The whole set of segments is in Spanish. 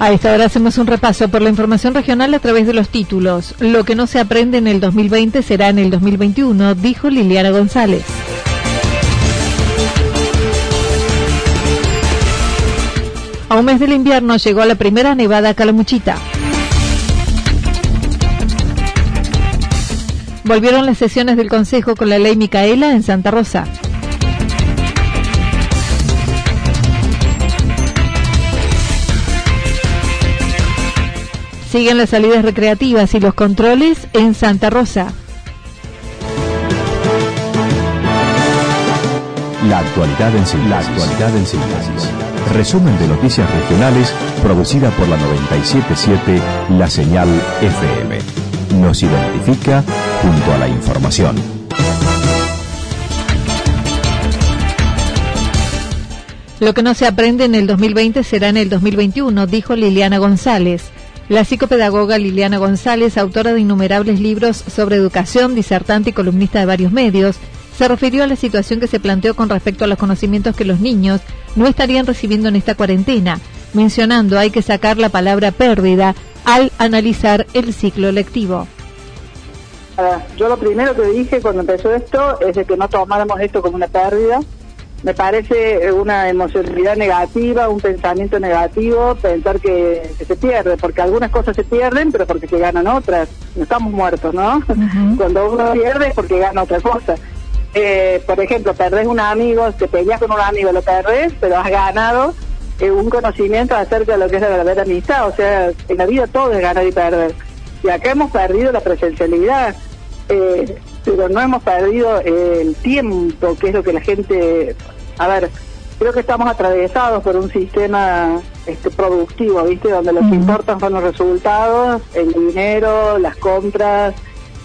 A esta hora hacemos un repaso por la información regional a través de los títulos. Lo que no se aprende en el 2020 será en el 2021, dijo Liliana González. A un mes del invierno llegó la primera nevada Calamuchita. Volvieron las sesiones del Consejo con la ley Micaela en Santa Rosa. Siguen las salidas recreativas y los controles en Santa Rosa. La actualidad en síntesis. La actualidad en síntesis. Resumen de noticias regionales producida por la 977 La Señal FM. Nos identifica junto a la información. Lo que no se aprende en el 2020 será en el 2021, dijo Liliana González. La psicopedagoga Liliana González, autora de innumerables libros sobre educación, disertante y columnista de varios medios, se refirió a la situación que se planteó con respecto a los conocimientos que los niños no estarían recibiendo en esta cuarentena, mencionando hay que sacar la palabra pérdida al analizar el ciclo lectivo. Yo lo primero que dije cuando empezó esto es de que no tomáramos esto como una pérdida, me parece una emocionalidad negativa, un pensamiento negativo, pensar que, se pierde, porque algunas cosas se pierden, pero porque se ganan otras. No estamos muertos, ¿no? Cuando uno pierde es porque gana otra cosa. Eh, por ejemplo, perdés un amigo, te peleas con un amigo, lo perdés, pero has ganado eh, un conocimiento acerca de lo que es la verdadera amistad. O sea, en la vida todo es ganar y perder. Y acá hemos perdido la presencialidad. Eh, pero no hemos perdido el tiempo, que es lo que la gente... A ver, creo que estamos atravesados por un sistema este, productivo, ¿viste? Donde lo que importan son los resultados, el dinero, las compras,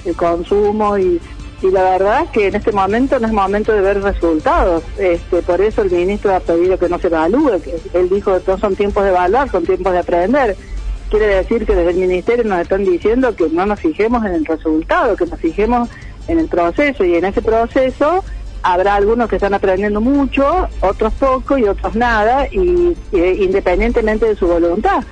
el consumo y, y la verdad es que en este momento no es momento de ver resultados. Este, por eso el ministro ha pedido que no se evalúe, que él dijo que no son tiempos de evaluar, son tiempos de aprender quiere decir que desde el ministerio nos están diciendo que no nos fijemos en el resultado, que nos fijemos en el proceso y en ese proceso habrá algunos que están aprendiendo mucho, otros poco y otros nada, y, independientemente de su voluntad.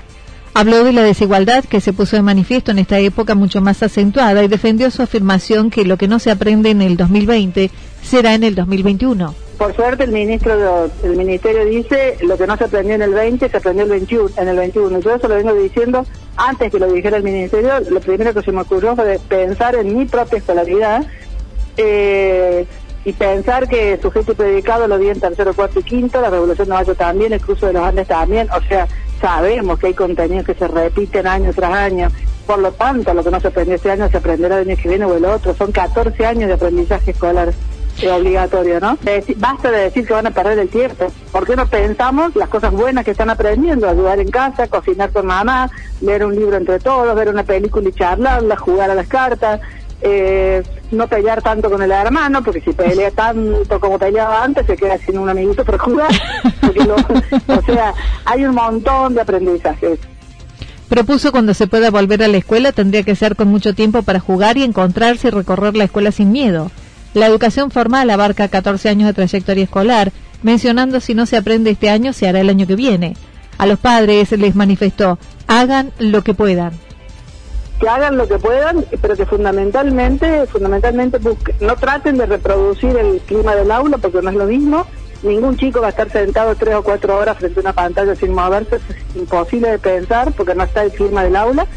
Habló de la desigualdad que se puso de manifiesto en esta época mucho más acentuada y defendió su afirmación que lo que no se aprende en el 2020 será en el 2021 por suerte el ministro el ministerio dice lo que no se aprendió en el 20 se aprendió el 21, en el 21. Yo eso lo vengo diciendo antes que lo dijera el ministerio. Lo primero que se me ocurrió fue pensar en mi propia escolaridad eh, y pensar que sujeto y predicado lo vi en tercero, cuarto y quinto, la Revolución de Mayo también, el Cruzo de los Andes también. O sea, sabemos que hay contenidos que se repiten año tras año. Por lo tanto, lo que no se aprendió este año se aprenderá el año que viene o el otro. Son 14 años de aprendizaje escolar obligatorio, ¿no? basta de decir que van a perder el tiempo. ¿Por qué no pensamos las cosas buenas que están aprendiendo? Ayudar en casa, cocinar con mamá, leer un libro entre todos, ver una película y charlarla, jugar a las cartas, eh, no pelear tanto con el hermano, porque si pelea tanto como peleaba antes, se queda sin un amiguito para jugar. o sea, hay un montón de aprendizajes. Propuso cuando se pueda volver a la escuela tendría que ser con mucho tiempo para jugar y encontrarse y recorrer la escuela sin miedo. La educación formal abarca 14 años de trayectoria escolar, mencionando si no se aprende este año, se hará el año que viene. A los padres les manifestó, hagan lo que puedan. que hagan lo que puedan, pero que fundamentalmente, fundamentalmente no traten de reproducir el clima del aula porque no es lo mismo. Ningún chico va a estar sentado tres o cuatro horas frente a una pantalla sin moverse, es imposible de pensar porque no está el clima del aula.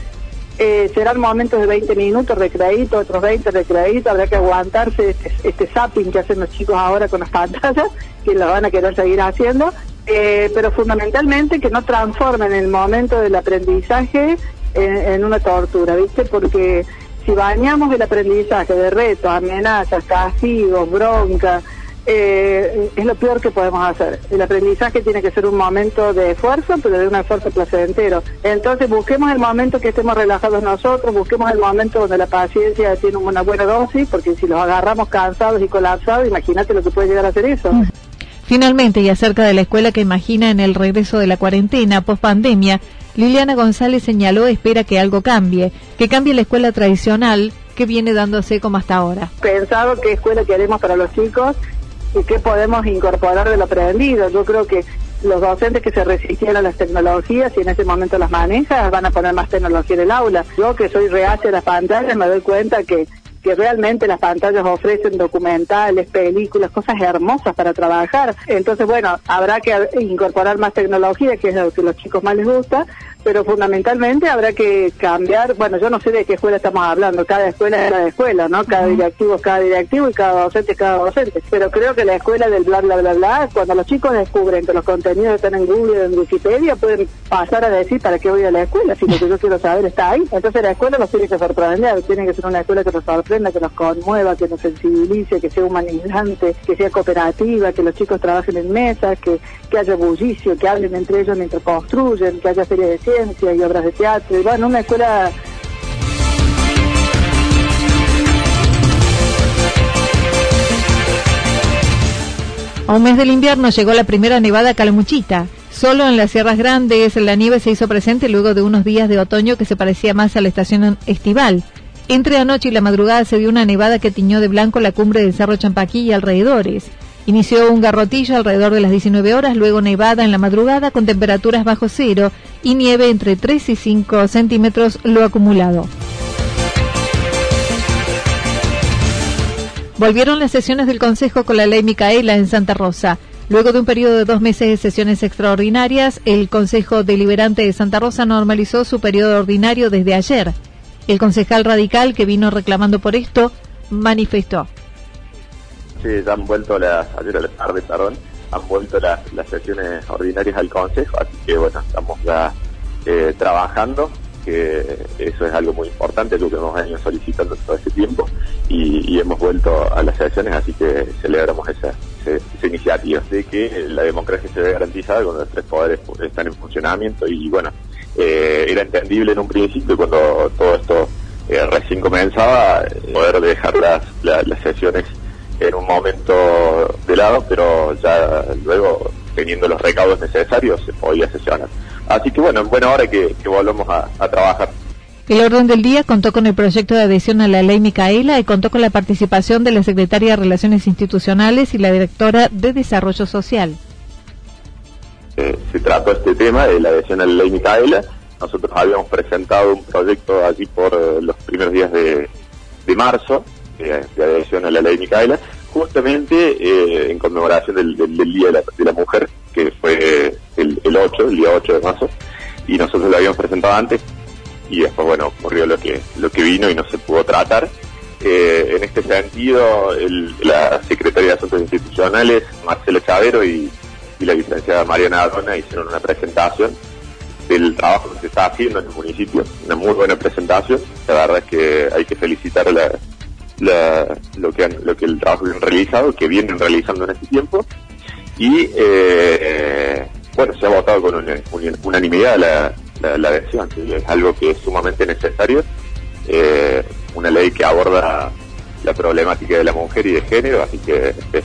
Eh, serán momentos de 20 minutos recreaditos, otros 20 recreaditos, habrá que aguantarse este, este zapping que hacen los chicos ahora con las pantallas, que lo van a querer seguir haciendo, eh, pero fundamentalmente que no transformen el momento del aprendizaje en, una tortura, ¿viste? Porque si bañamos el aprendizaje de retos, amenazas, castigos, bronca, eh, es lo peor que podemos hacer. El aprendizaje tiene que ser un momento de esfuerzo, pero de un esfuerzo placentero. Entonces busquemos el momento que estemos relajados nosotros, busquemos el momento donde la paciencia tiene una buena dosis, porque si los agarramos cansados y colapsados, imagínate lo que puede llegar a ser eso. Finalmente, y acerca de la escuela que imagina en el regreso de la cuarentena post pandemia, Liliana González señaló espera que algo cambie, que cambie la escuela tradicional que viene dándose como hasta ahora. Pensado qué escuela queremos para los chicos qué podemos incorporar de lo aprendido. Yo creo que los docentes que se resistieron a las tecnologías y en ese momento las manejan van a poner más tecnología en el aula. Yo que soy reacia a las pantallas me doy cuenta que que realmente las pantallas ofrecen documentales, películas, cosas hermosas para trabajar. Entonces, bueno, habrá que incorporar más tecnología, que es lo que a los chicos más les gusta, pero fundamentalmente habrá que cambiar, bueno, yo no sé de qué escuela estamos hablando, cada escuela es cada escuela, ¿no? Cada directivo es cada directivo y cada docente es cada docente, pero creo que la escuela del bla, bla, bla, bla, cuando los chicos descubren que los contenidos están en Google o en Wikipedia, pueden pasar a decir para qué voy a la escuela, si lo que yo quiero saber está ahí. Entonces la escuela nos tiene que sorprender, tiene que ser una escuela que nos sorprenda, que nos conmueva, que nos sensibilice, que sea humanizante, que sea cooperativa, que los chicos trabajen en mesas, que, que haya bullicio, que hablen entre ellos mientras construyen, que haya feria de y obras de teatro. Y bueno, una escuela A un mes del invierno llegó la primera nevada calamuchita. Solo en las Sierras Grandes la nieve se hizo presente luego de unos días de otoño que se parecía más a la estación estival. Entre anoche y la madrugada se dio una nevada que tiñó de blanco la cumbre del Cerro Champaquí y alrededores. Inició un garrotillo alrededor de las 19 horas, luego nevada en la madrugada con temperaturas bajo cero y nieve entre 3 y 5 centímetros lo acumulado. Volvieron las sesiones del Consejo con la ley Micaela en Santa Rosa. Luego de un periodo de dos meses de sesiones extraordinarias, el Consejo Deliberante de Santa Rosa normalizó su periodo ordinario desde ayer. El concejal radical que vino reclamando por esto manifestó ya han vuelto las, ayer a la tarde, perdón, han vuelto las, sesiones ordinarias al Consejo, así que bueno, estamos ya eh, trabajando, que eso es algo muy importante, lo que hemos venido solicitando todo este tiempo, y, hemos vuelto a las sesiones, así que celebramos esa, esa, iniciativa. De que la democracia se ve garantizada cuando los tres poderes están en funcionamiento, y bueno, eh, era entendible en un principio cuando todo esto eh, recién comenzaba, poder dejar las, las sesiones en un momento de lado, pero ya luego, teniendo los recaudos necesarios, se podía sesionar. Así que bueno, en buena hora que, que volvamos a, trabajar. El orden del día contó con el proyecto de adhesión a la ley Micaela y contó con la participación de la Secretaria de Relaciones Institucionales y la Directora de Desarrollo Social. Eh, se trató este tema de la adhesión a la ley Micaela. Nosotros habíamos presentado un proyecto allí por eh, los primeros días de, de marzo de, adhesión a la ley Micaela, justamente eh, en conmemoración del, Día de la, Mujer, que fue el, 8, el día 8 de marzo, y nosotros lo habíamos presentado antes, y después, bueno, ocurrió lo que, lo que vino y no se pudo tratar. Eh, en este sentido, la Secretaría de Asuntos Institucionales, Marcelo Chavero y, la licenciada Mariana Arona hicieron una presentación del trabajo que se está haciendo en el municipio, una muy buena presentación. La verdad es que hay que felicitar a la, lo, que lo que el trabajo que han realizado, que vienen realizando en este tiempo. Y eh, bueno, se ha votado con una, unanimidad la, la, adhesión, es algo que es sumamente necesario. Eh, una ley que aborda la problemática de la mujer y de género, así que es,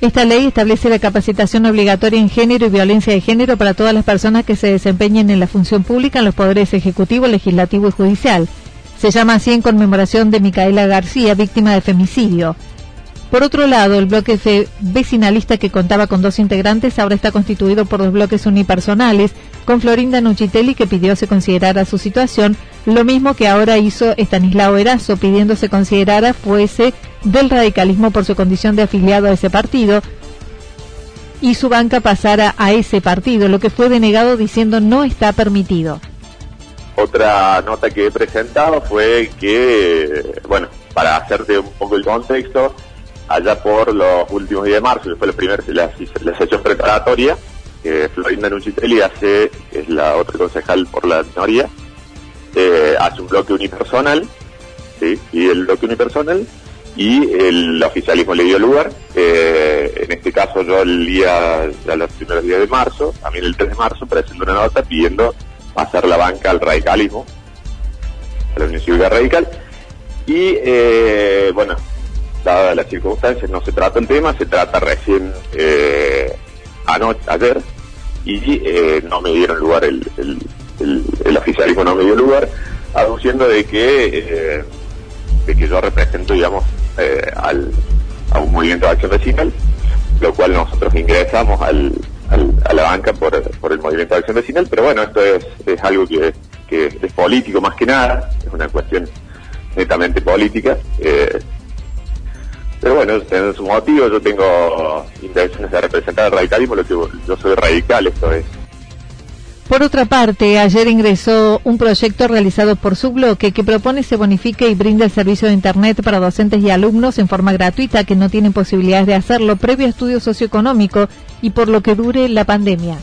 esta ley establece la capacitación obligatoria en género y violencia de género para todas las personas que se desempeñen en la función pública en los poderes ejecutivo, legislativo y judicial. Se llama así en conmemoración de Micaela García, víctima de femicidio. Por otro lado, el bloque vecinalista que contaba con dos integrantes ahora está constituido por dos bloques unipersonales, con Florinda Nuchitelli que pidió se considerara su situación lo mismo que ahora hizo Estanislao Erazo, pidiendo se considerara fuese del radicalismo por su condición de afiliado a ese partido y su banca pasara a ese partido, lo que fue denegado diciendo no está permitido. Otra nota que he presentado fue que, bueno, para hacerte un poco el contexto, allá por los últimos días de marzo, que fue la primera, la, la sesión preparatoria, que Florinda Nuchitelli hace, que es la otra concejal por la minoría, eh, hace un bloque unipersonal, ¿sí? y el bloque unipersonal, y el oficialismo le dio lugar. Eh, en este caso yo el día, ya los primeros días de marzo, también el 3 de marzo, presento una nota pidiendo pasar la banca al radicalismo, a la Unión Cívica Radical, y eh, bueno, dadas las circunstancias, no se trata el tema, se trata recién eh, anoche, ayer, y eh, no me dieron lugar, el, el, oficialismo no me dio lugar, aduciendo de que, eh, de que yo represento, digamos, al, a un movimiento de acción vecinal, lo cual nosotros ingresamos al, a la banca por, por el movimiento de acción vecinal, pero bueno, esto es, es algo que, que es político más que nada, es una cuestión netamente política. Eh, pero bueno, en su motivo, yo tengo intenciones de representar el radicalismo, lo que yo soy radical, esto es. Por otra parte, ayer ingresó un proyecto realizado por su bloque que propone se bonifique y brinde el servicio de Internet para docentes y alumnos en forma gratuita que no tienen posibilidades de hacerlo previo estudio socioeconómico y por lo que dure la pandemia.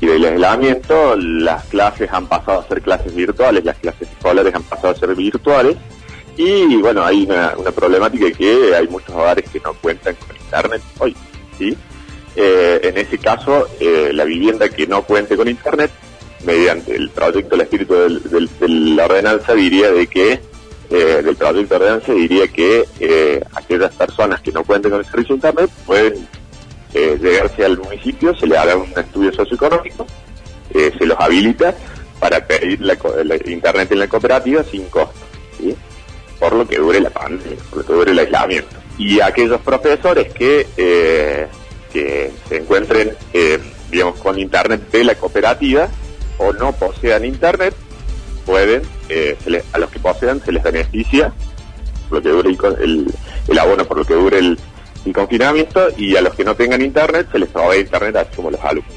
Y del aislamiento, las clases han pasado a ser clases virtuales, las clases escolares han pasado a ser virtuales y bueno, hay una, problemática que hay muchos hogares que no cuentan con internet hoy, ¿sí? Eh, en ese caso, eh, la vivienda que no cuente con internet, mediante el proyecto El Espíritu de la Ordenanza, diría de que, eh, del proyecto de ordenanza, diría que aquellas personas que no cuenten con el servicio de internet pueden llegarse al municipio, se le haga un estudio socioeconómico, se los habilita para pedir la, internet en la cooperativa sin costo. por lo que dure la pandemia, por lo que dure el aislamiento. Y aquellos profesores que, eh, que se encuentren, eh, digamos, con internet de la cooperativa o no posean internet, pueden, eh, a los que posean se les beneficia lo que dure el, el, abono, por lo que dure el, el, confinamiento, y a los que no tengan internet se les provee internet así como los alumnos.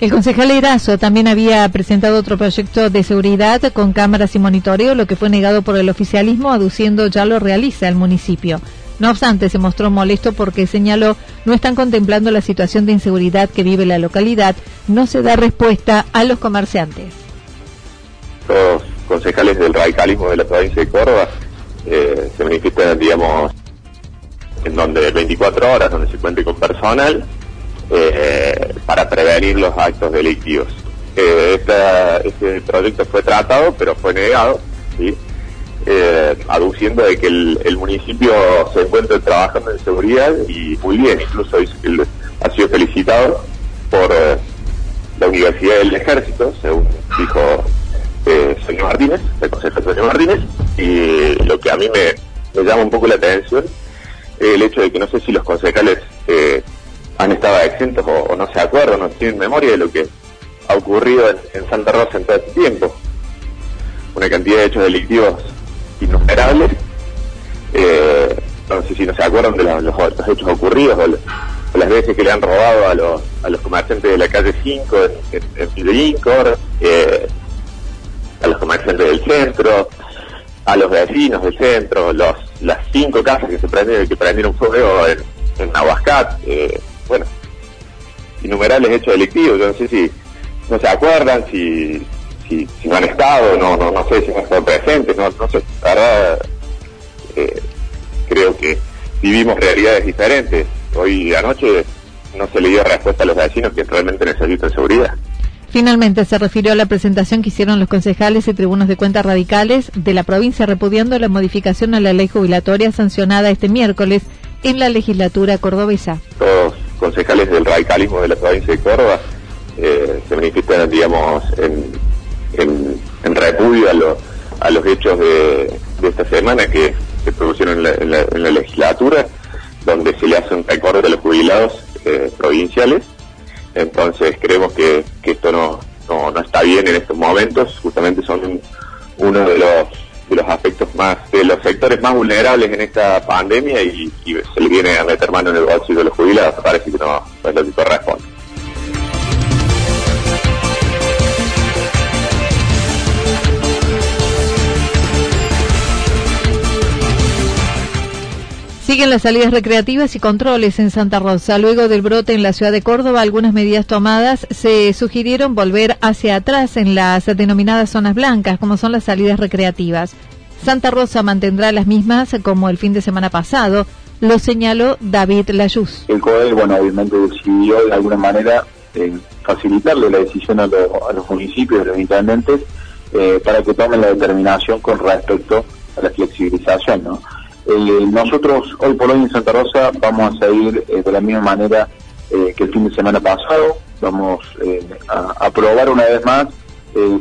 El concejal Erazo también había presentado otro proyecto de seguridad con cámaras y monitoreo, lo que fue negado por el oficialismo, aduciendo ya lo realiza el municipio. No obstante, se mostró molesto porque señaló no están contemplando la situación de inseguridad que vive la localidad, no se da respuesta a los comerciantes. Los concejales del radicalismo de la provincia de Córdoba eh, se manifiestan, digamos, en donde 24 horas, donde se cuente con personal, eh, para prevenir los actos delictivos. Eh, este proyecto fue tratado, pero fue negado. Eh, aduciendo de que el, municipio se encuentra trabajando en seguridad y muy bien, incluso ha sido felicitado por eh, la Universidad del Ejército, según dijo eh, señor Martínez, el consejero señor Martínez, y lo que a mí me, llama un poco la atención es el hecho de que no sé si los concejales han estado exentos o, no se acuerdan, no tienen memoria de lo que ha ocurrido en, Santa Rosa en todo este tiempo. Una cantidad de hechos delictivos innumerables. Eh, no sé si no se acuerdan de los, hechos ocurridos o, las veces que le han robado a los, a los comerciantes de la calle 5 en, en, eh, a los comerciantes del centro, a los vecinos del centro, los, las cinco casas que se prendieron, que prendieron fuego en, en Nahuascat. Eh, bueno, innumerables hechos delictivos. Yo no sé si no se acuerdan, si, si, no han estado, no, no, no sé si no han estado presentes, no, no sé. La eh, creo que vivimos realidades diferentes. Hoy anoche no se le dio respuesta a los vecinos que realmente necesitan seguridad. Finalmente se refirió a la presentación que hicieron los concejales y tribunos de cuentas radicales de la provincia repudiando la modificación a la ley jubilatoria sancionada este miércoles en la legislatura cordobesa. Los concejales del radicalismo de la provincia de Córdoba eh, se manifiestan, digamos, en, en, repudio a, a los hechos de, esta semana que se produjeron en la, legislatura, donde se le hace un recorte a los jubilados eh, provinciales. Entonces creemos que, esto no, no, está bien en estos momentos, justamente son uno de los de los aspectos más, de los sectores más vulnerables en esta pandemia y, se le viene a meter mano en el bolsillo de los jubilados, parece que no, no es lo que corresponde. Siguen las salidas recreativas y controles en Santa Rosa. Luego del brote en la ciudad de Córdoba, algunas medidas tomadas se sugirieron volver hacia atrás en las denominadas zonas blancas, como son las salidas recreativas. Santa Rosa mantendrá las mismas como el fin de semana pasado, lo señaló David Layuz. El COE, bueno, obviamente decidió de alguna manera eh, facilitarle la decisión a, los municipios, a los intendentes, eh, para que tomen la determinación con respecto a la flexibilización, ¿no? Eh, nosotros hoy por hoy en Santa Rosa vamos a seguir eh, de la misma manera eh, que el fin de semana pasado, vamos a, probar una vez más,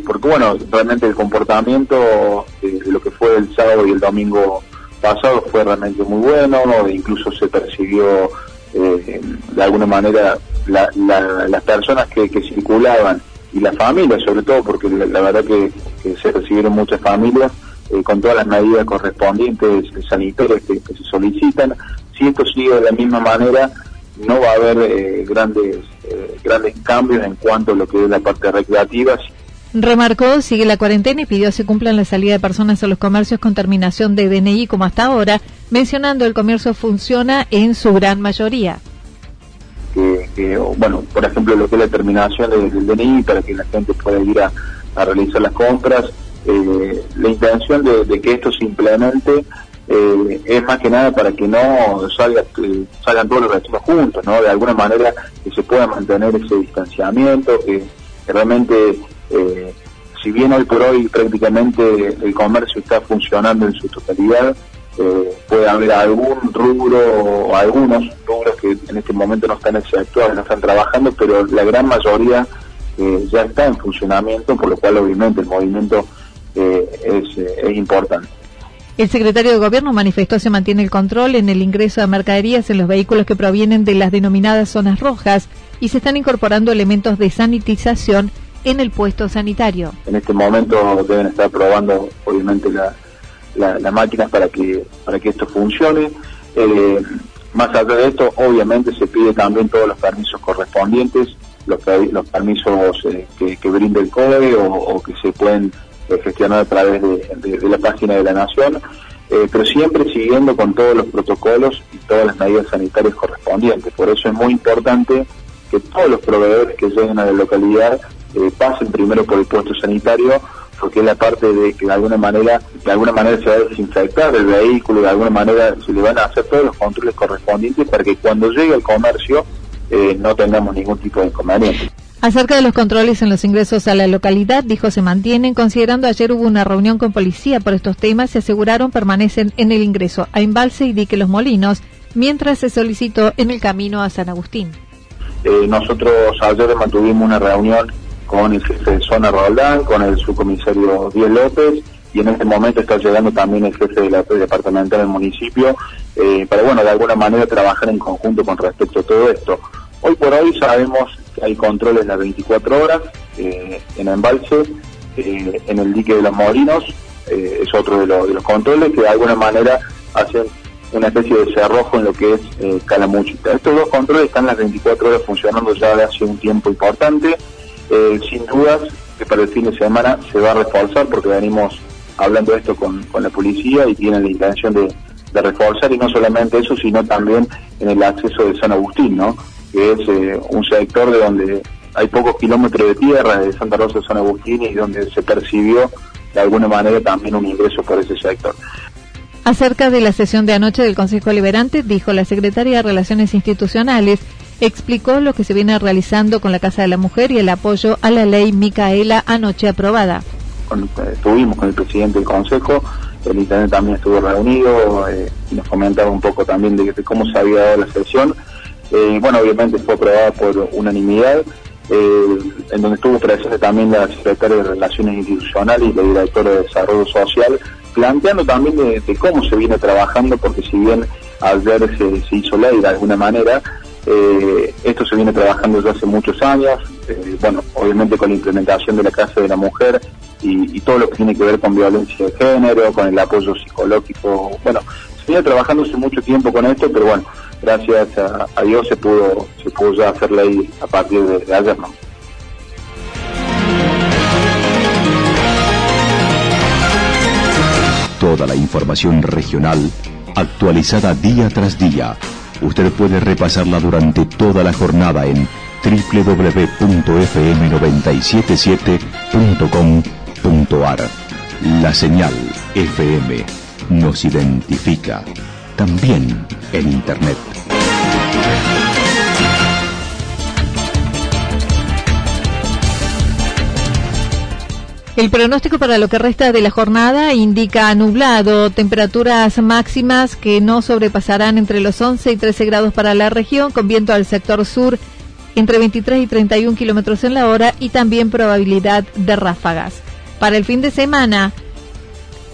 porque bueno, realmente el comportamiento de lo que fue el sábado y el domingo pasado fue realmente muy bueno, incluso se percibió de alguna manera las personas que, circulaban y las familias sobre todo, porque la, verdad que se recibieron muchas familias, eh, con todas las medidas correspondientes sanitarias que, se solicitan. Si esto sigue de la misma manera, no va a haber eh, grandes, eh, grandes cambios en cuanto a lo que es la parte recreativa. Remarcó, sigue la cuarentena y pidió se cumplan la salida de personas a los comercios con terminación de DNI como hasta ahora, mencionando el comercio funciona en su gran mayoría. Que, bueno, por ejemplo, lo que es la terminación del, DNI para que la gente pueda ir a realizar las compras, eh, la intención de, que esto se implemente eh, es más que nada para que no salga, salgan todos los vecinos juntos, ¿no? De alguna manera que se pueda mantener ese distanciamiento, que, realmente, eh, si bien hoy por hoy prácticamente el comercio está funcionando en su totalidad, puede haber algún rubro o algunos rubros que en este momento no están efectuados, no están trabajando, pero la gran mayoría ya está en funcionamiento, por lo cual obviamente el movimiento eh, es, importante. El secretario de Gobierno manifestó se mantiene el control en el ingreso de mercaderías en los vehículos que provienen de las denominadas zonas rojas y se están incorporando elementos de sanitización en el puesto sanitario. En este momento deben estar probando, obviamente, las la, máquinas para que para que esto funcione. Eh, más allá de esto, obviamente se pide también todos los permisos correspondientes, los, los permisos eh, que, que brinda el CODE o que se pueden gestionado a través de, la página de la Nación, eh, pero siempre siguiendo con todos los protocolos y todas las medidas sanitarias correspondientes. Por eso es muy importante que todos los proveedores que lleguen a la localidad eh, pasen primero por el puesto sanitario, porque es la parte de que de alguna manera, de alguna manera se va a desinfectar el vehículo, de alguna manera se le van a hacer todos los controles correspondientes para que cuando llegue al comercio eh, no tengamos ningún tipo de inconveniente. Acerca de los controles en los ingresos a la localidad, dijo se mantienen, considerando ayer hubo una reunión con policía por estos temas y aseguraron permanecen en el ingreso a Embalse y Dique Los Molinos, mientras se solicitó en el camino a San Agustín. Eh, nosotros ayer mantuvimos una reunión con el jefe de zona Roldán, con el subcomisario Díaz López y en este momento está llegando también el jefe de la departamental del municipio eh, para, bueno, de alguna manera trabajar en conjunto con respecto a todo esto. Hoy por hoy sabemos hay controles las 24 horas eh, en embalse, eh, en el dique de los molinos, eh, es otro de, los controles que de alguna manera hacen una especie de cerrojo en lo que es Calamuchita. Estos dos controles están las 24 horas funcionando ya de hace un tiempo importante. sin dudas que para el fin de semana se va a reforzar porque venimos hablando de esto con, la policía y tienen la intención de, de reforzar y no solamente eso, sino también en el acceso de San Agustín, ¿no? Que es eh, un sector de donde hay pocos kilómetros de tierra de Santa Rosa de San Agustín y donde se percibió de alguna manera también un ingreso por ese sector. Acerca de la sesión de anoche del Consejo Liberante, dijo la secretaria de Relaciones Institucionales, explicó lo que se viene realizando con la Casa de la Mujer y el apoyo a la ley Micaela anoche aprobada. estuvimos con el presidente del Consejo, el Internet también estuvo reunido eh, y nos comentaba un poco también de cómo se había dado la sesión eh, bueno, obviamente fue aprobada por unanimidad, eh, en donde estuvo presente también la secretaria de Relaciones Institucionales y la directora de Desarrollo Social, planteando también de, cómo se viene trabajando, porque si bien ayer se, se hizo ley de alguna manera, Eh, esto se viene trabajando desde hace muchos años, eh, bueno, obviamente con la implementación de la Casa de la Mujer y, todo lo que tiene que ver con violencia de género, con el apoyo psicológico. Bueno, se viene trabajando hace mucho tiempo con esto, pero bueno, gracias a, Dios se pudo, se pudo a partir de, ayer, ¿no? Toda la información regional actualizada día tras día Usted puede repasarla durante toda la jornada en www.fm977.com.ar. La señal FM nos identifica también en Internet. El pronóstico para lo que resta de la jornada indica nublado, temperaturas máximas que no sobrepasarán entre los 11 y 13 grados para la región, con viento al sector sur entre 23 y 31 kilómetros en la hora y también probabilidad de ráfagas. Para el fin de semana,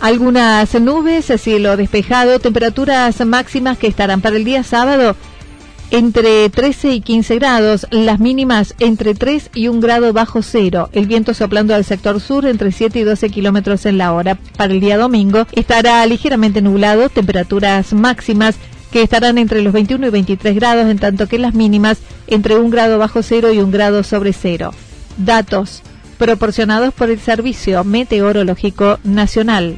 algunas nubes, cielo despejado, temperaturas máximas que estarán para el día sábado entre 13 y 15 grados, las mínimas entre 3 y 1 grado bajo cero, el viento soplando al sector sur entre 7 y 12 kilómetros en la hora. Para el día domingo estará ligeramente nublado, temperaturas máximas que estarán entre los 21 y 23 grados, en tanto que las mínimas entre 1 grado bajo cero y 1 grado sobre cero. Datos proporcionados por el Servicio Meteorológico Nacional.